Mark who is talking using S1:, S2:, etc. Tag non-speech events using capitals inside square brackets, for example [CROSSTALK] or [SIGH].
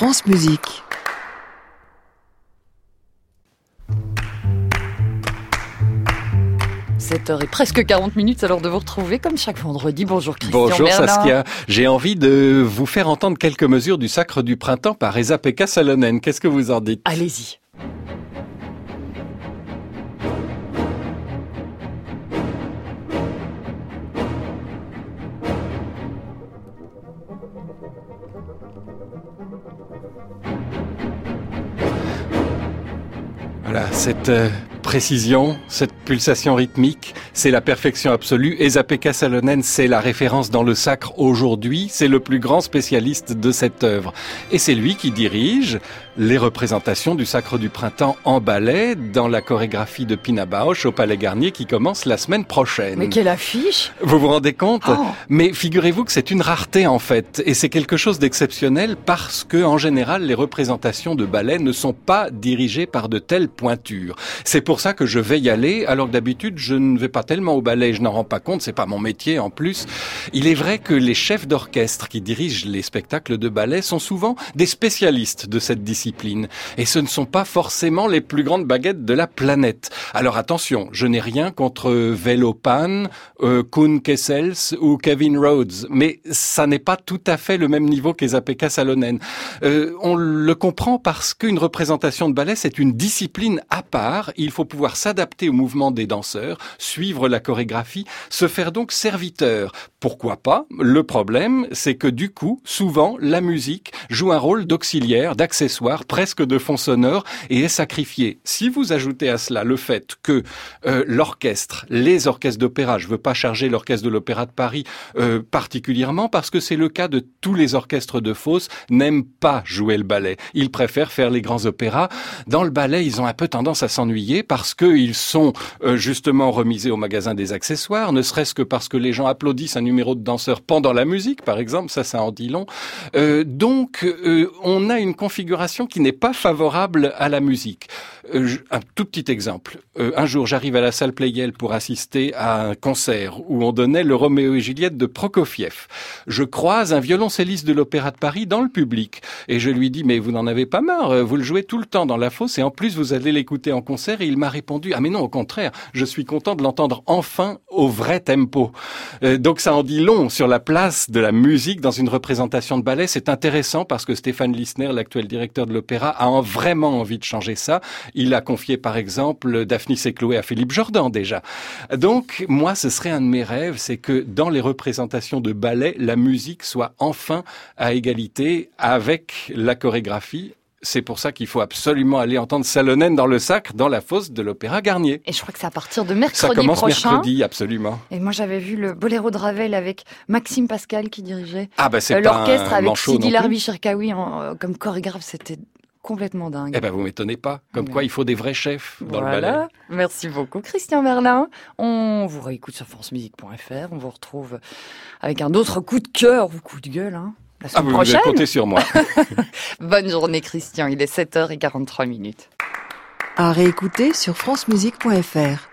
S1: France Musique.
S2: – 7h et presque 40 minutes alors de vous retrouver comme chaque vendredi. Bonjour Christian
S3: Bonjour. Saskia. J'ai envie de vous faire entendre quelques mesures du Sacre du Printemps par Esa Pekka Salonen. Qu'est-ce que vous en dites?
S2: Allez-y.
S3: Voilà, cette euh, précision, cette pulsation rythmique, c'est la perfection absolue. Pekka Salonen, c'est la référence dans le sacre aujourd'hui. C'est le plus grand spécialiste de cette œuvre. Et c'est lui qui dirige les représentations du Sacre du Printemps en ballet dans la chorégraphie de Pina Bausch au Palais Garnier qui commence la semaine prochaine.
S2: Mais quelle affiche
S3: Vous vous rendez compte?
S2: Oh.
S3: Mais figurez-vous que c'est une rareté en fait, et c'est quelque chose d'exceptionnel parce que en général les représentations de ballet ne sont pas dirigées par de telles pointures. C'est pour ça que je vais y aller, alors que d'habitude je ne vais pas tellement au ballet, je n'en rends pas compte, c'est pas mon métier en plus. Il est vrai que les chefs d'orchestre qui dirigent les spectacles de ballet sont souvent des spécialistes de cette discipline, et ce ne sont pas forcément les plus grandes baguettes de la planète. Alors attention, je n'ai rien contre Velopan, euh, Kuhn Kessels ou Kevin Rhodes, mais ça n'est pas tout à fait le même niveau qu'Ezapeka Salonen. Euh, on le comprend parce qu'une représentation de ballet, c'est une discipline à part. Il faut pouvoir s'adapter au mouvement des danseurs, suivre la chorégraphie, se faire donc serviteur. Pourquoi pas? Le problème, c'est que du coup, souvent, la musique joue un rôle d'auxiliaire, d'accessoire, presque de fond sonore et est sacrifiée. Si vous ajoutez à cela le fait que euh, l'orchestre, les orchestres d'opéra, je veux pas charger l'orchestre de l'Opéra de Paris euh, particulièrement parce que c'est le cas de tous les orchestres de fosse, n'aiment pas jouer le ballet. Ils préfèrent faire les grands opéras. Dans le ballet, ils ont un peu tendance à s'ennuyer parce qu'ils sont euh, justement remisés au magasin des accessoires, ne serait-ce que parce que les gens applaudissent un numéro de danseur pendant la musique, par exemple, ça, ça en dit long. Euh, donc, euh, on a une configuration qui n'est pas favorable à la musique. Euh, un tout petit exemple. Un jour, j'arrive à la salle Playel pour assister à un concert où on donnait le Roméo et Juliette de Prokofiev. Je croise un violoncelliste de l'Opéra de Paris dans le public et je lui dis mais vous n'en avez pas marre, vous le jouez tout le temps dans la fosse et en plus vous allez l'écouter en concert et il m'a répondu ah mais non au contraire, je suis content de l'entendre enfin au vrai tempo. Euh, donc ça en dit long sur la place de la musique dans une représentation de ballet. C'est intéressant parce que Stéphane Lissner, l'actuel directeur de l'opéra, a en- vraiment envie de changer ça. Il a confié par exemple Daphnis et Chloé à Philippe Jordan déjà. Donc moi ce serait un de mes rêves, c'est que dans les représentations de ballet, la musique soit enfin à égalité avec la chorégraphie. C'est pour ça qu'il faut absolument aller entendre Salonen dans le sacre, dans la fosse de l'Opéra Garnier.
S2: Et je crois que c'est à partir de
S3: Ça
S2: mercredi
S3: commence
S2: prochain.
S3: mercredi, absolument.
S2: Et moi j'avais vu le Boléro de Ravel avec Maxime Pascal qui dirigeait
S3: Ah bah
S2: euh, l'orchestre avec Sidi. Larbi Cherkaoui euh, comme chorégraphe. C'était complètement dingue.
S3: Eh ben vous m'étonnez pas. Comme
S2: Ouais.
S3: quoi il faut des vrais chefs dans le ballet.
S2: Voilà. Merci beaucoup, Christian Merlin. On vous réécoute sur francemusique.fr. On vous retrouve avec un autre coup de cœur ou coup de gueule, hein, la
S3: Ah
S2: semaine
S3: vous, vous avez
S2: prochaine.
S3: compté sur moi. [LAUGHS]
S2: Bonne journée, Christian. Il est 7h43 minutes.
S1: À réécouter sur francemusique.fr.